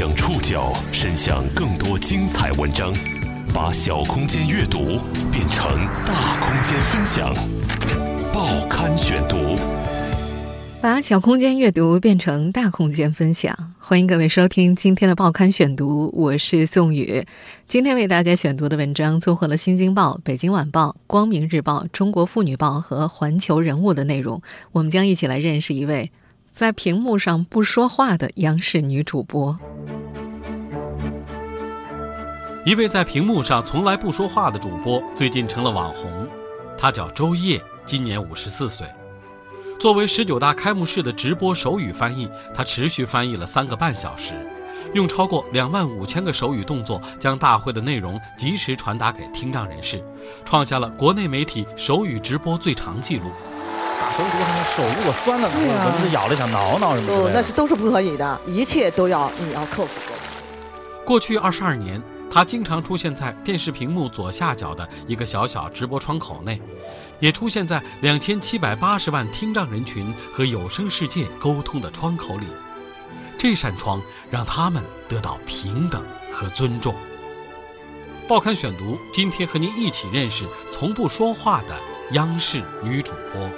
将触角伸向更多精彩文章，把小空间阅读变成大空间分享。报刊选读，把小空间阅读变成大空间分享。欢迎各位收听今天的报刊选读，我是宋宇。今天为大家选读的文章综合了《新京报》《北京晚报》《光明日报》《中国妇女报》和《环球人物》的内容。我们将一起来认识一位。在屏幕上不说话的央视女主播，一位在屏幕上从来不说话的主播，最近成了网红。她叫周烨，今年五十四岁。作为十九大开幕式的直播手语翻译，她持续翻译了三个半小时，用超过两万五千个手语动作，将大会的内容及时传达给听障人士，创下了国内媒体手语直播最长纪录。手指头手如果酸了，蚊子咬了想挠挠什么的，那是都是不可以的，一切都要你要克服。过去二十二年，他经常出现在电视屏幕左下角的一个小小直播窗口内，也出现在两千七百八十万听障人群和有声世界沟通的窗口里。这扇窗让他们得到平等和尊重。报刊选读，今天和您一起认识从不说话的央视女主播。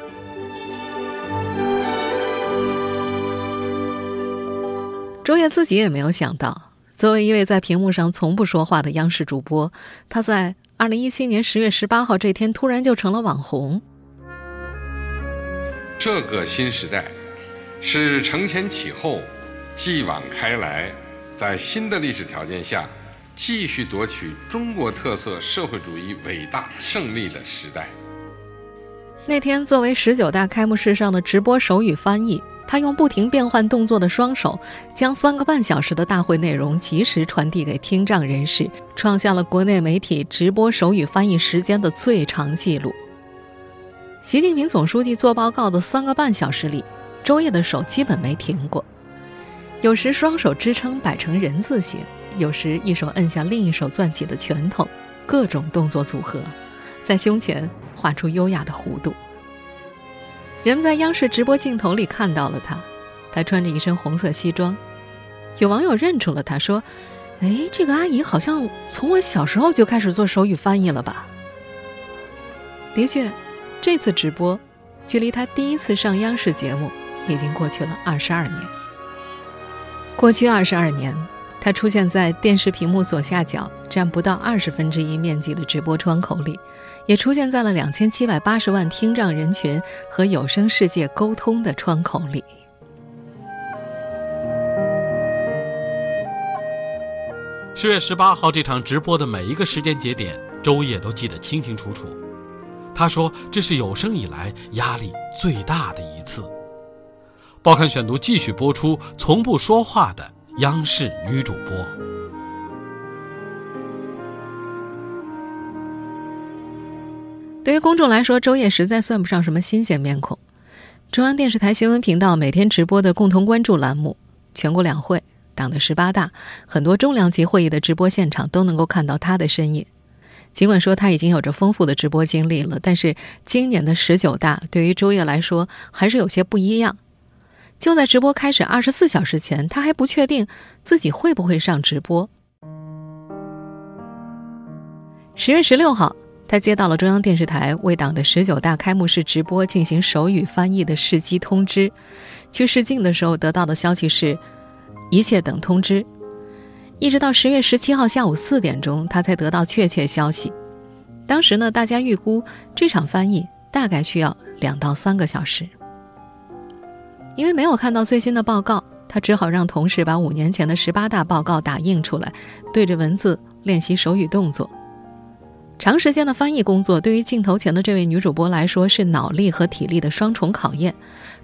周烨自己也没有想到，作为一位在屏幕上从不说话的央视主播，他在二零一七年十月十八号这天突然就成了网红。这个新时代，是承前启后、继往开来，在新的历史条件下，继续夺取中国特色社会主义伟大胜利的时代。那天，作为十九大开幕式上的直播手语翻译。他用不停变换动作的双手，将三个半小时的大会内容及时传递给听障人士，创下了国内媒体直播手语翻译时间的最长纪录。习近平总书记做报告的三个半小时里，周烨的手基本没停过，有时双手支撑摆成人字形，有时一手摁下另一手攥起的拳头，各种动作组合，在胸前画出优雅的弧度。人们在央视直播镜头里看到了他，他穿着一身红色西装。有网友认出了他，说：“哎，这个阿姨好像从我小时候就开始做手语翻译了吧？”的确，这次直播距离他第一次上央视节目已经过去了二十二年。过去二十二年。他出现在电视屏幕左下角占不到二十分之一面积的直播窗口里，也出现在了两千七百八十万听障人群和有声世界沟通的窗口里。十月十八号这场直播的每一个时间节点，周烨都记得清清楚楚。他说：“这是有生以来压力最大的一次。”报刊选读继续播出，从不说话的。央视女主播。对于公众来说，周烨实在算不上什么新鲜面孔。中央电视台新闻频道每天直播的共同关注栏目、全国两会、党的十八大，很多重量级会议的直播现场都能够看到他的身影。尽管说他已经有着丰富的直播经历了，但是今年的十九大对于周烨来说还是有些不一样。就在直播开始二十四小时前，他还不确定自己会不会上直播。十月十六号，他接到了中央电视台为党的十九大开幕式直播进行手语翻译的试机通知。去试镜的时候得到的消息是，一切等通知。一直到十月十七号下午四点钟，他才得到确切消息。当时呢，大家预估这场翻译大概需要两到三个小时。因为没有看到最新的报告，他只好让同事把五年前的十八大报告打印出来，对着文字练习手语动作。长时间的翻译工作对于镜头前的这位女主播来说是脑力和体力的双重考验。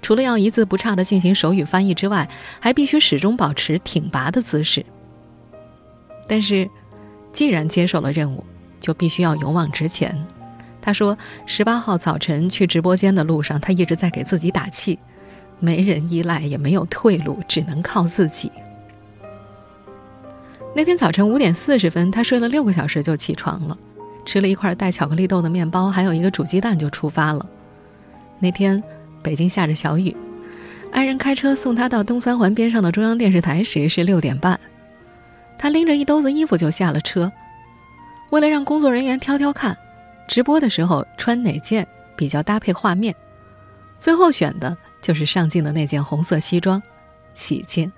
除了要一字不差地进行手语翻译之外，还必须始终保持挺拔的姿势。但是，既然接受了任务，就必须要勇往直前。他说，十八号早晨去直播间的路上，他一直在给自己打气。没人依赖，也没有退路，只能靠自己。那天早晨五点四十分，他睡了六个小时就起床了，吃了一块带巧克力豆的面包，还有一个煮鸡蛋就出发了。那天北京下着小雨，爱人开车送他到东三环边上的中央电视台时是六点半，他拎着一兜子衣服就下了车。为了让工作人员挑挑看，直播的时候穿哪件比较搭配画面，最后选的就是上镜的那件红色西装，喜庆。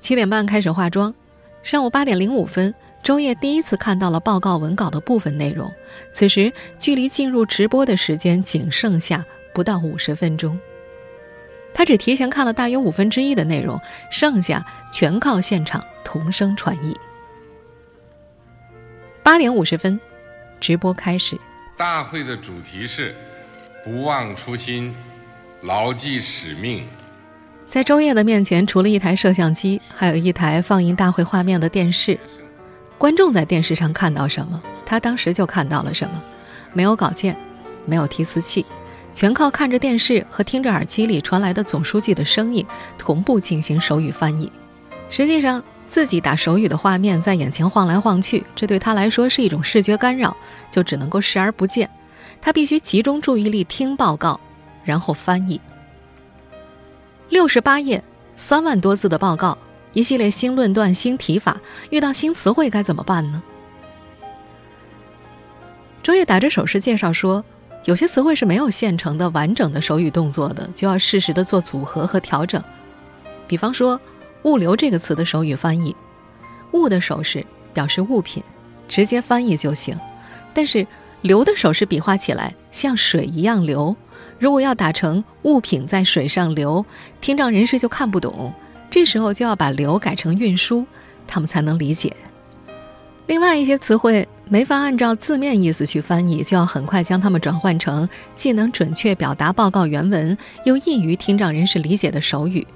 七点半开始化妆，上午八点零五分，周烨第一次看到了报告文稿的部分内容。此时距离进入直播的时间仅剩下不到五十分钟。他只提前看了大约五分之一的内容，剩下全靠现场同声传译。八点五十分，直播开始。大会的主题是“不忘初心，牢记使命”。在周烨的面前，除了一台摄像机，还有一台放映大会画面的电视。观众在电视上看到什么，他当时就看到了什么。没有稿件，没有提词器，全靠看着电视和听着耳机里传来的总书记的声音同步进行手语翻译。实际上，自己打手语的画面在眼前晃来晃去，这对他来说是一种视觉干扰，就只能够视而不见。他必须集中注意力听报告，然后翻译。六十八页，三万多字的报告，一系列新论断、新提法，遇到新词汇该怎么办呢？周烨打着手势介绍说，有些词汇是没有现成的完整的手语动作的，就要适时的做组合和调整。比方说，“物流”这个词的手语翻译，“物”的手势表示物品，直接翻译就行；但是“流”的手势比划起来像水一样流。如果要打成物品在水上流，听障人士就看不懂。这时候就要把流改成运输，他们才能理解。另外一些词汇没法按照字面意思去翻译，就要很快将它们转换成既能准确表达报告原文，又易于听障人士理解的手语。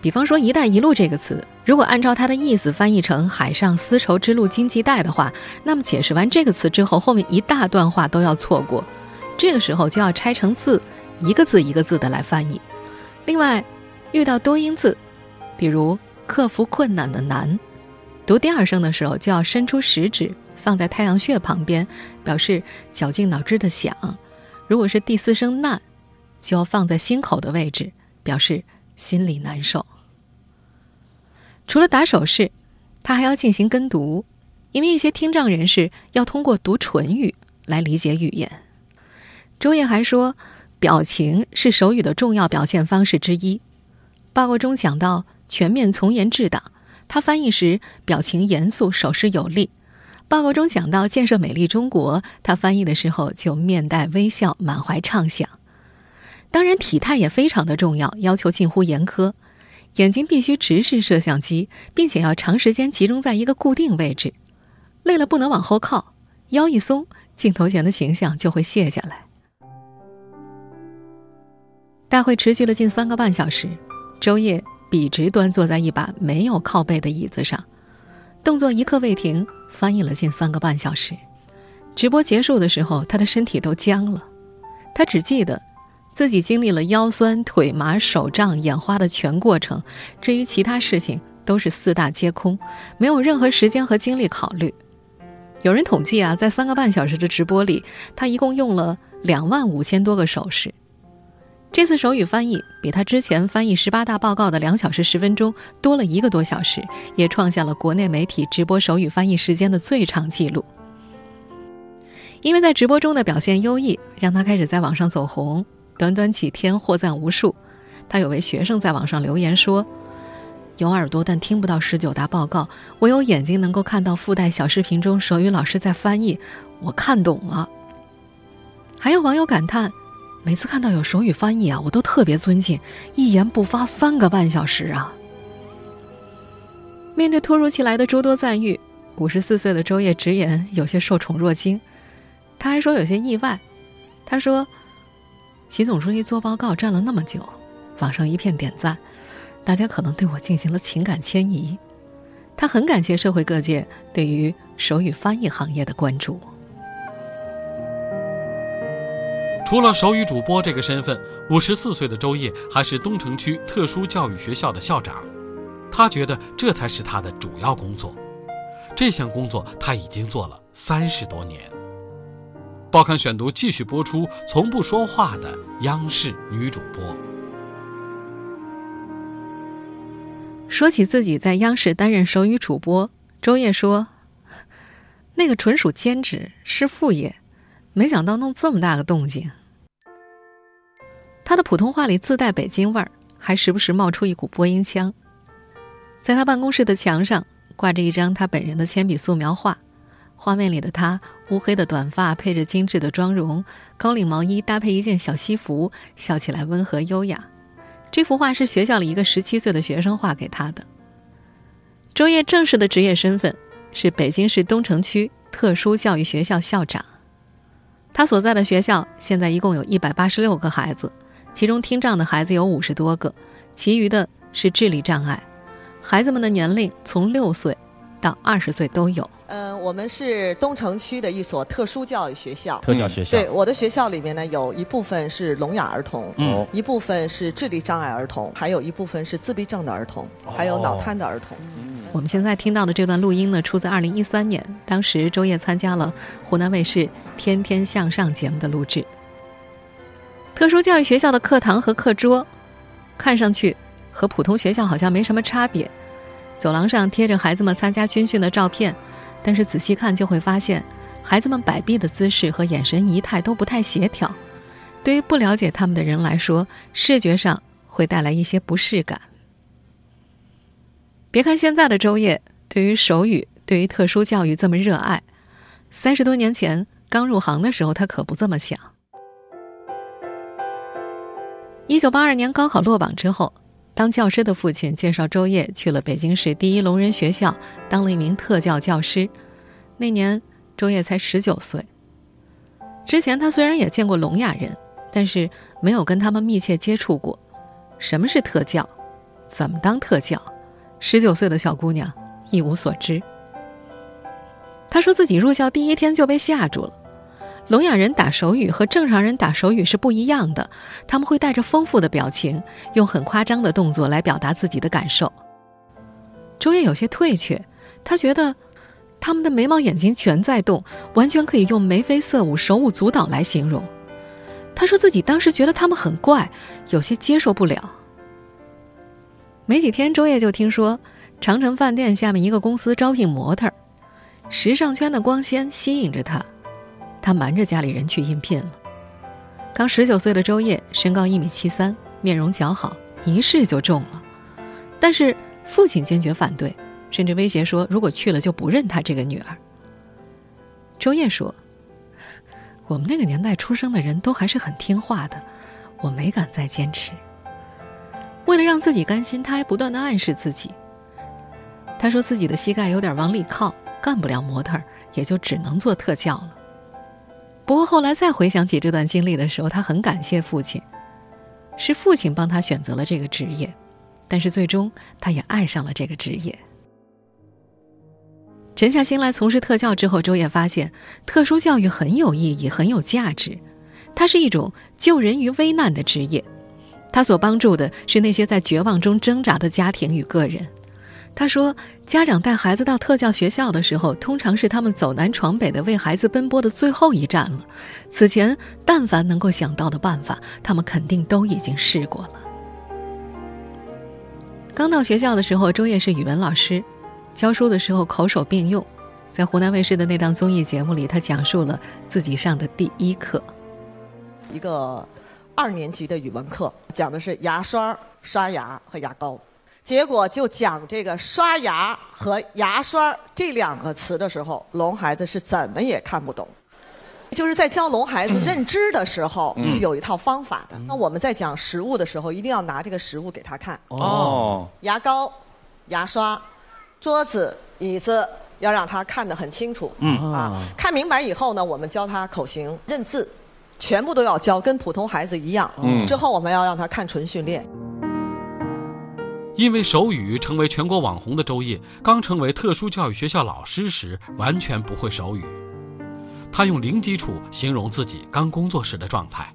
比方说“一带一路”这个词，如果按照它的意思翻译成“海上丝绸之路经济带”的话，那么解释完这个词之后，后面一大段话都要错过。这个时候就要拆成字，一个字一个字的来翻译。另外，遇到多音字，比如克服困难的难，读第二声的时候就要伸出食指放在太阳穴旁边，表示绞尽脑汁的想；如果是第四声难，就要放在心口的位置，表示心里难受。除了打手势，他还要进行跟读，因为一些听障人士要通过读唇语来理解语言。周烨还说，表情是手语的重要表现方式之一。报告中讲到全面从严治党，他翻译时表情严肃，手势有力。报告中讲到建设美丽中国，他翻译的时候就面带微笑，满怀畅想。当然，体态也非常的重要，要求近乎严苛。眼睛必须直视摄像机，并且要长时间集中在一个固定位置，累了不能往后靠，腰一松，镜头前的形象就会卸下来。大会持续了近三个半小时，周烨笔直端坐在一把没有靠背的椅子上，动作一刻未停，翻译了近三个半小时。直播结束的时候，他的身体都僵了，他只记得自己经历了腰酸、腿麻、手胀、眼花的全过程，至于其他事情都是四大皆空，没有任何时间和精力考虑。有人统计啊，在三个半小时的直播里，他一共用了两万五千多个手势。这次手语翻译比他之前翻译十八大报告的两小时十分钟多了一个多小时，也创下了国内媒体直播手语翻译时间的最长记录。因为在直播中的表现优异，让他开始在网上走红，短短几天获赞无数。他有位学生在网上留言说：“有耳朵但听不到十九大报告，我有眼睛能够看到附带小视频中手语老师在翻译，我看懂了。”还有网友感叹。每次看到有手语翻译啊，我都特别尊敬，一言不发三个半小时啊。面对突如其来的诸多赞誉，五十四岁的周烨直言有些受宠若惊。他还说有些意外。他说：“习总书记做报告站了那么久，网上一片点赞，大家可能对我进行了情感迁移。”他很感谢社会各界对于手语翻译行业的关注。除了手语主播这个身份，五十四岁的周烨还是东城区特殊教育学校的校长。他觉得这才是他的主要工作。这项工作他已经做了三十多年。报刊选读继续播出：从不说话的央视女主播。说起自己在央视担任手语主播，周烨说：“那个纯属兼职，是副业，没想到弄这么大个动静。”他的普通话里自带北京味儿，还时不时冒出一股播音腔。在他办公室的墙上挂着一张他本人的铅笔素描画，画面里的他乌黑的短发配着精致的妆容，高领毛衣搭配一件小西服，笑起来温和优雅。这幅画是学校里一个十七岁的学生画给他的。周烨正式的职业身份是北京市东城区特殊教育学校校长。他所在的学校现在一共有一百八十六个孩子，其中听障的孩子有五十多个，其余的是智力障碍。孩子们的年龄从六岁到二十岁都有。嗯，我们是东城区的一所特殊教育学校。特教学校。对，我的学校里面呢，有一部分是聋哑儿童，嗯，一部分是智力障碍儿童，还有一部分是自闭症的儿童，还有脑瘫的儿童。我们现在听到的这段录音呢，出自二零一三年，当时周烨参加了湖南卫视《天天向上》节目的录制。特殊教育学校的课堂和课桌，看上去和普通学校好像没什么差别。走廊上贴着孩子们参加军训的照片，但是仔细看就会发现，孩子们摆臂的姿势和眼神仪态都不太协调。对于不了解他们的人来说，视觉上会带来一些不适感。别看现在的周烨对于手语、对于特殊教育这么热爱，三十多年前刚入行的时候，他可不这么想。一九八二年高考落榜之后。当教师的父亲介绍周烨去了北京市第一聋人学校，当了一名特教教师。那年周烨才十九岁。之前他虽然也见过聋哑人，但是没有跟他们密切接触过。什么是特教？怎么当特教？十九岁的小姑娘一无所知。他说自己入校第一天就被吓住了。聋哑人打手语和正常人打手语是不一样的，他们会带着丰富的表情，用很夸张的动作来表达自己的感受。周烨有些退却，他觉得他们的眉毛眼睛全在动，完全可以用眉飞色舞、手舞足蹈来形容。他说自己当时觉得他们很怪，有些接受不了。没几天，周烨就听说长城饭店下面一个公司招聘模特，时尚圈的光鲜吸引着他。他瞒着家里人去应聘了。刚十九岁的周烨，身高一米七三，面容姣好，一试就中了。但是父亲坚决反对，甚至威胁说，如果去了就不认他这个女儿。周烨说：“我们那个年代出生的人都还是很听话的，我没敢再坚持。为了让自己甘心，他还不断的暗示自己。他说自己的膝盖有点往里靠，干不了模特，也就只能做特教了。”不过后来再回想起这段经历的时候，他很感谢父亲，是父亲帮他选择了这个职业，但是最终他也爱上了这个职业。沉下心来从事特教之后，周烨发现特殊教育很有意义，很有价值，它是一种救人于危难的职业，他所帮助的是那些在绝望中挣扎的家庭与个人。他说：“家长带孩子到特教学校的时候，通常是他们走南闯北的为孩子奔波的最后一站了。此前，但凡能够想到的办法，他们肯定都已经试过了。”刚到学校的时候，周烨是语文老师，教书的时候口手并用。在湖南卫视的那档综艺节目里，他讲述了自己上的第一课，一个二年级的语文课，讲的是牙刷、刷牙和牙膏。结果就讲这个刷牙和牙刷这两个词的时候，聋孩子是怎么也看不懂。就是在教聋孩子认知的时候，是有一套方法的。那我们在讲食物的时候，一定要拿这个食物给他看。哦。牙膏、牙刷、桌子、椅子，要让他看得很清楚。嗯啊。看明白以后呢，我们教他口型、认字，全部都要教，跟普通孩子一样。嗯。之后我们要让他看唇训练。因为手语成为全国网红的周烨，刚成为特殊教育学校老师时，完全不会手语。他用零基础形容自己刚工作时的状态，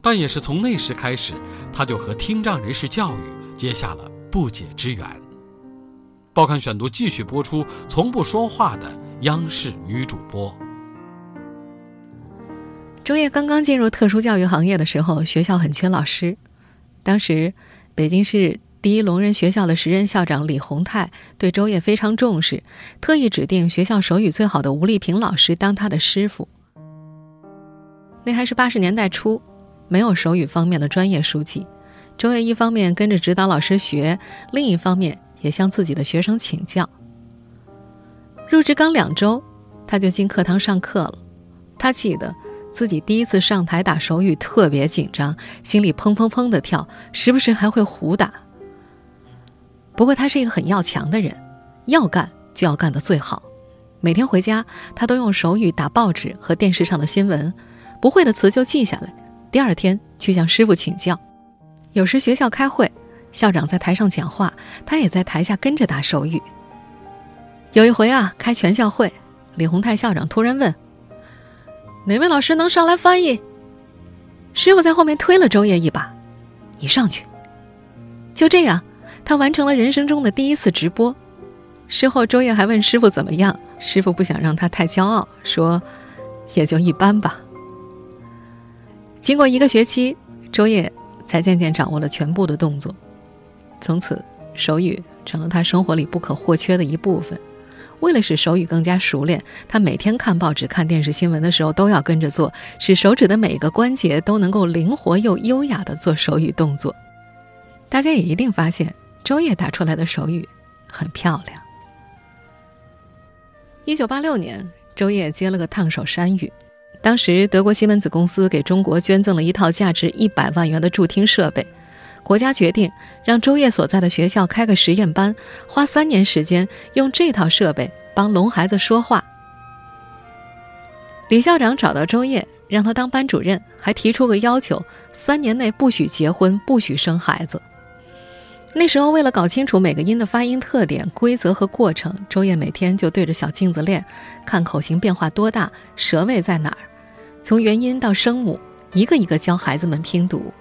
但也是从那时开始，他就和听障人士教育结下了不解之缘。报刊选读继续播出：从不说话的央视女主播。周烨刚刚进入特殊教育行业的时候，学校很缺老师，当时北京市。第一聋人学校的时任校长李洪泰对周烨非常重视，特意指定学校手语最好的吴丽萍老师当他的师傅。那还是八十年代初，没有手语方面的专业书籍，周烨一方面跟着指导老师学，另一方面也向自己的学生请教。入职刚两周，他就进课堂上课了。他记得自己第一次上台打手语特别紧张，心里砰砰砰的跳，时不时还会胡打。不过他是一个很要强的人，要干就要干得最好。每天回家，他都用手语打报纸和电视上的新闻，不会的词就记下来，第二天去向师傅请教。有时学校开会，校长在台上讲话，他也在台下跟着打手语。有一回啊，开全校会，李洪泰校长突然问：“哪位老师能上来翻译？”师傅在后面推了周烨一把：“你上去。”就这样，他完成了人生中的第一次直播。事后，周烨还问师傅怎么样，师傅不想让他太骄傲，说：“也就一般吧。”经过一个学期，周烨才渐渐掌握了全部的动作，从此手语成了他生活里不可或缺的一部分。为了使手语更加熟练，他每天看报纸、看电视新闻的时候都要跟着做，使手指的每个关节都能够灵活又优雅地做手语动作。大家也一定发现，周烨打出来的手语很漂亮。一九八六年，周烨接了个烫手山芋，当时德国西门子公司给中国捐赠了一套价值一百万元的助听设备。国家决定让周烨所在的学校开个实验班，花三年时间用这套设备帮聋孩子说话。李校长找到周烨，让他当班主任，还提出个要求：三年内不许结婚，不许生孩子。那时候，为了搞清楚每个音的发音特点、规则和过程，周烨每天就对着小镜子练，看口型变化多大，舌位在哪儿，从元音到声母，一个一个教孩子们拼读。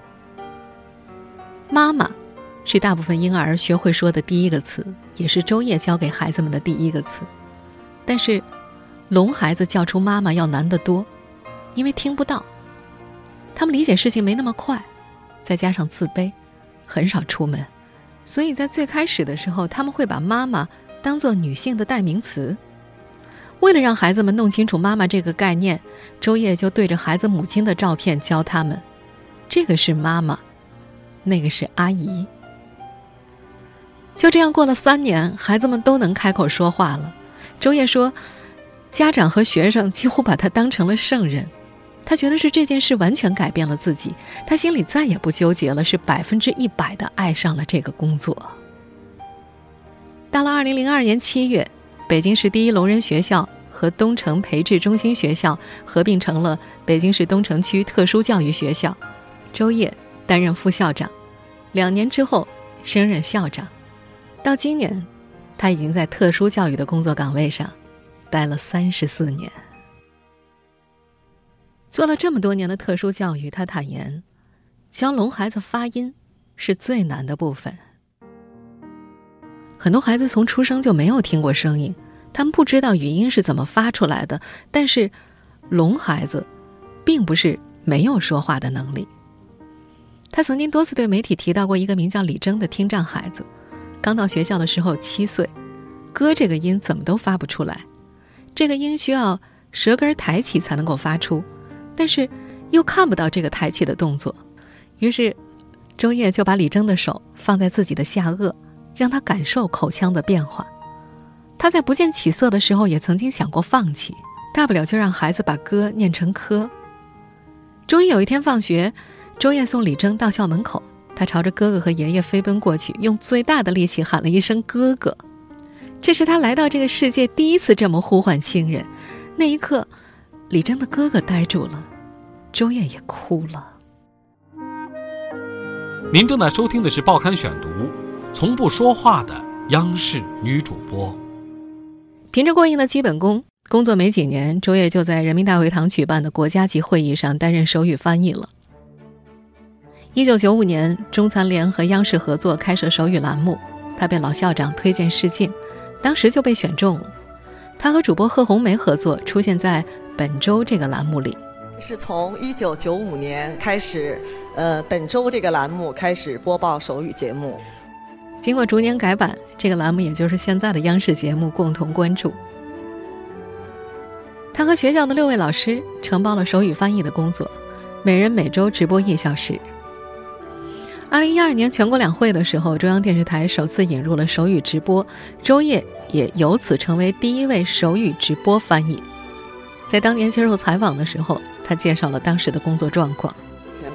妈妈，是大部分婴儿学会说的第一个词，也是周烨教给孩子们的第一个词。但是，聋孩子叫出妈妈要难得多，因为听不到。他们理解事情没那么快，再加上自卑，很少出门，所以在最开始的时候，他们会把妈妈当做女性的代名词。为了让孩子们弄清楚妈妈这个概念，周烨就对着孩子母亲的照片教他们：这个是妈妈。那个是阿姨。就这样过了三年，孩子们都能开口说话了。周烨说，家长和学生几乎把他当成了圣人。他觉得是这件事完全改变了自己，他心里再也不纠结了，是百分之一百的爱上了这个工作。到了二零零二年七月，北京市第一聋人学校和东城培智中心学校合并成了北京市东城区特殊教育学校，周烨。担任副校长，两年之后升任校长，到今年，他已经在特殊教育的工作岗位上待了三十四年。做了这么多年的特殊教育，他坦言，教聋孩子发音是最难的部分。很多孩子从出生就没有听过声音，他们不知道语音是怎么发出来的。但是，聋孩子并不是没有说话的能力。他曾经多次对媒体提到过一个名叫李征的听障孩子，刚到学校的时候七岁，哥这个音怎么都发不出来，这个音需要舌根抬起才能够发出，但是又看不到这个抬起的动作，于是周烨就把李征的手放在自己的下颚，让他感受口腔的变化。他在不见起色的时候也曾经想过放弃，大不了就让孩子把歌念成科。终于有一天放学。周烨送李征到校门口，他朝着哥哥和爷爷飞奔过去，用最大的力气喊了一声“哥哥”。这是他来到这个世界第一次这么呼唤亲人。那一刻，李征的哥哥呆住了，周烨也哭了。您正在收听的是《报刊选读》，从不说话的央视女主播。凭着过硬的基本功，工作没几年，周烨就在人民大会堂举办的国家级会议上担任手语翻译了。一九九五年，中残联和央视合作开设手语栏目，他被老校长推荐试镜，当时就被选中了。他和主播贺红梅合作，出现在本周这个栏目里。是从一九九五年开始，呃，本周这个栏目开始播报手语节目。经过逐年改版，这个栏目也就是现在的央视节目共同关注。他和学校的六位老师承包了手语翻译的工作，每人每周直播一小时。二零一二年全国两会的时候，中央电视台首次引入了手语直播，周烨也由此成为第一位手语直播翻译。在当年接受采访的时候，他介绍了当时的工作状况。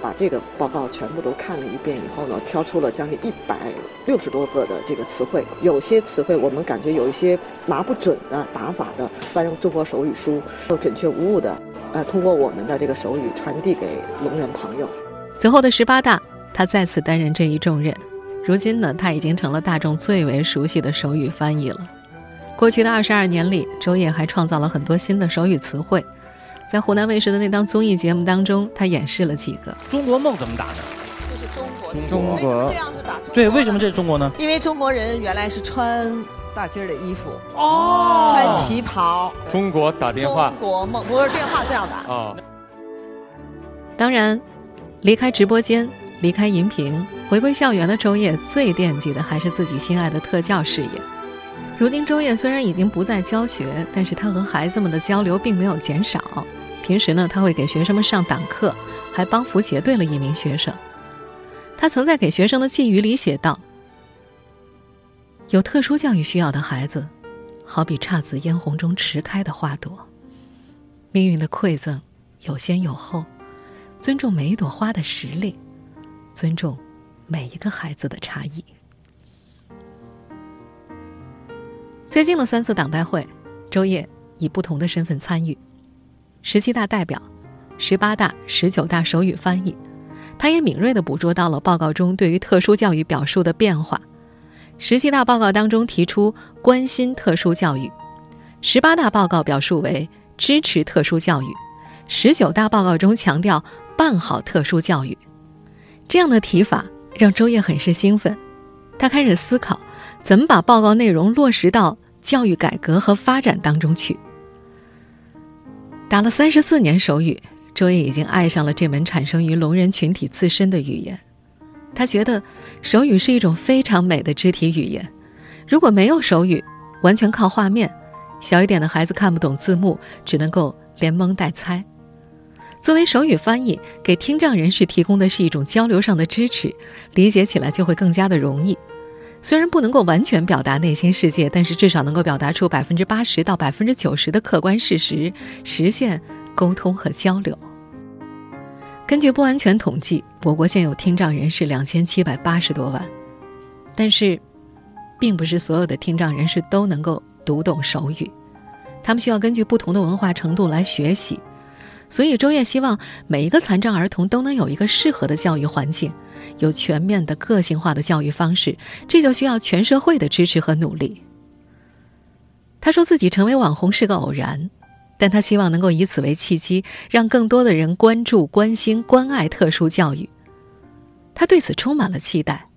把这个报告全部都看了一遍以后呢，挑出了将近一百六十多个的这个词汇，有些词汇我们感觉有一些拿不准的打法的，翻中国手语书都准确无误的，呃，通过我们的这个手语传递给聋人朋友。此后的十八大。他再次担任这一重任，如今呢，他已经成了大众最为熟悉的手语翻译了。过去的二十二年里，周烨还创造了很多新的手语词汇。在湖南卫视的那档综艺节目当中，他演示了几个。中国梦怎么打呢？这是中国。中国。这样是打。对，为什么这是中国呢？因为中国人原来是穿大襟儿的衣服，哦，穿旗袍。中国打电话。中国梦不是电话这样打。啊。当然，离开直播间。离开荧屏，回归校园的周烨最惦记的还是自己心爱的特教事业。如今，周烨虽然已经不再教学，但是他和孩子们的交流并没有减少。平时呢，他会给学生们上党课，还帮扶结对了一名学生。他曾在给学生的寄语里写道：“有特殊教育需要的孩子，好比姹紫嫣红中迟开的花朵，命运的馈赠有先有后，尊重每一朵花的实力。”尊重每一个孩子的差异。最近的三次党代会，周烨以不同的身份参与：十七大代表、十八大、十九大手语翻译。他也敏锐地捕捉到了报告中对于特殊教育表述的变化。十七大报告当中提出关心特殊教育，十八大报告表述为支持特殊教育，十九大报告中强调办好特殊教育。这样的提法让周烨很是兴奋，他开始思考怎么把报告内容落实到教育改革和发展当中去。打了三十四年手语，周烨已经爱上了这门产生于聋人群体自身的语言。他觉得手语是一种非常美的肢体语言。如果没有手语，完全靠画面，小一点的孩子看不懂字幕，只能够连蒙带猜。作为手语翻译，给听障人士提供的是一种交流上的支持，理解起来就会更加的容易。虽然不能够完全表达内心世界，但是至少能够表达出百分之八十到百分之九十的客观事实，实现沟通和交流。根据不完全统计，我国现有听障人士两千七百八十多万，但是，并不是所有的听障人士都能够读懂手语，他们需要根据不同的文化程度来学习。所以，周烨希望每一个残障儿童都能有一个适合的教育环境，有全面的个性化的教育方式，这就需要全社会的支持和努力。他说自己成为网红是个偶然，但他希望能够以此为契机，让更多的人关注、关心、关爱特殊教育。他对此充满了期待。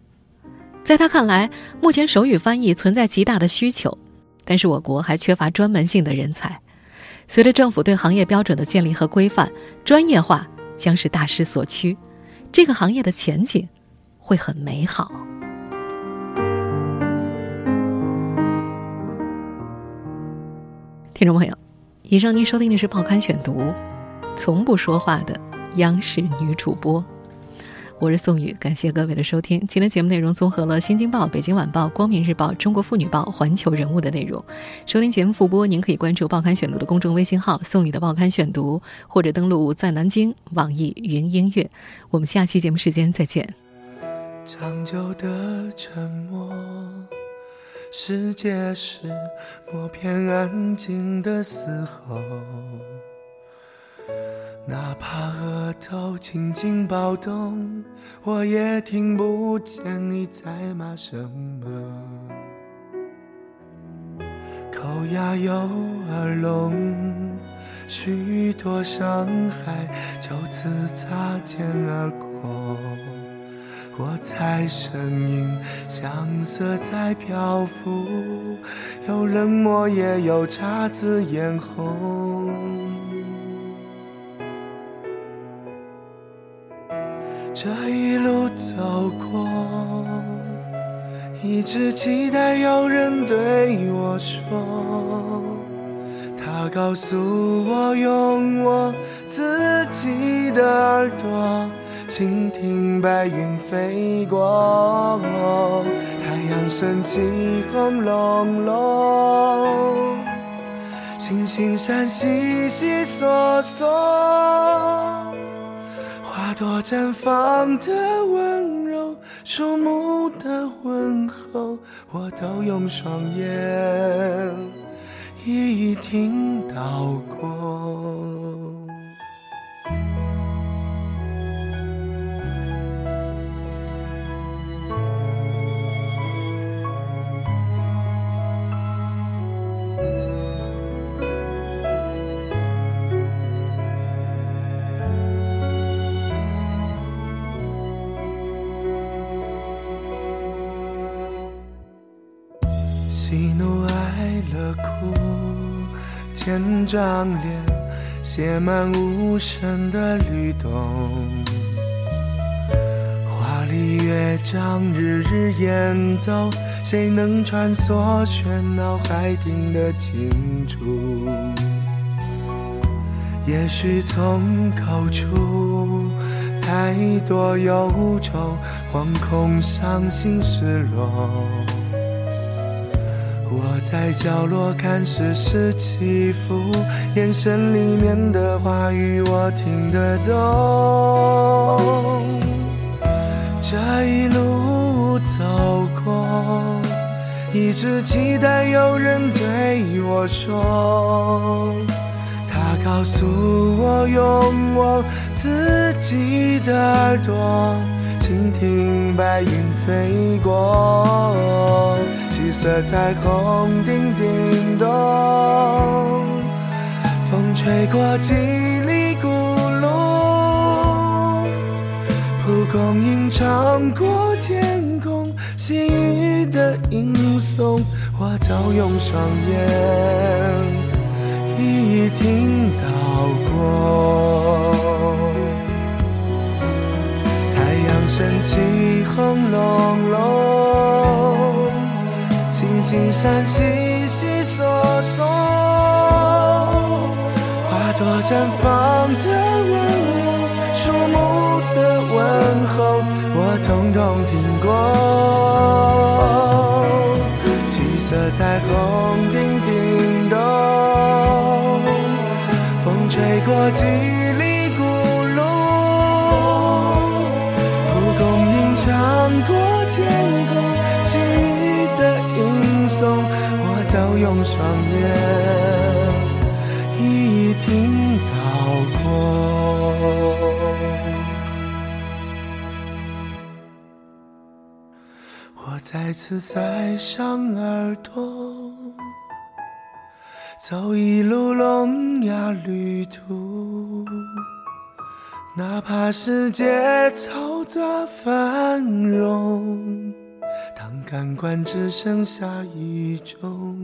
在他看来，目前手语翻译存在极大的需求，但是我国还缺乏专门性的人才。随着政府对行业标准的建立和规范，专业化将是大势所趋，这个行业的前景会很美好。听众朋友，以上您收听的是《报刊选读》，从不说话的央视女主播。我是宋宇，感谢各位的收听。今天节目内容综合了《新京报》《北京晚报》《光明日报》《中国妇女报》《环球人物》的内容。收听节目复播，您可以关注《报刊选读》的公众微信号“宋宇的报刊选读”，或者登录在南京网易云音乐。我们下期节目时间再见。长久的沉默，世界是默片安静的嘶吼。哪怕额头轻轻暴动，我也听不见你在骂什么。口哑又耳聋，许多伤害就此擦肩而过。我猜声音像色在漂浮，有冷漠也有姹紫嫣红。路走过，一直期待有人对我说，他告诉我用我自己的耳朵倾听白云飞过，太阳升起轰隆隆，星星闪悉悉索索，花朵绽放的温柔，树木的问候，我都用双眼一一听到过。千张脸写满无声的律动。华丽乐章日日演奏，谁能穿梭喧闹海听得清楚？也许从口出太多忧愁，惶恐、伤心、失落。我在角落看世事起伏，眼神里面的话语我听得懂。这一路走过，一直期待有人对我说，他告诉我用我自己的耳朵倾听白云飞过。色彩虹叮叮咚，风吹过几里古路，蒲公英唱过天空，细雨的吟诵，我都用双眼一一听到过。太阳升起红隆隆。星星闪悉悉索索，花朵绽放的温柔，树木的问候，我统统听过。七色彩虹叮叮咚，风吹过我用双眼一一听到过。我再次塞上耳朵，走一路聋哑旅途。哪怕世界嘈杂繁荣，当感官只剩下一种，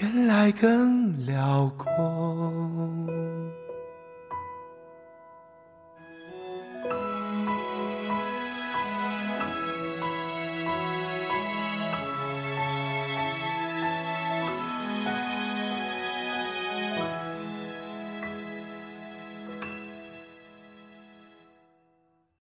原来更辽阔。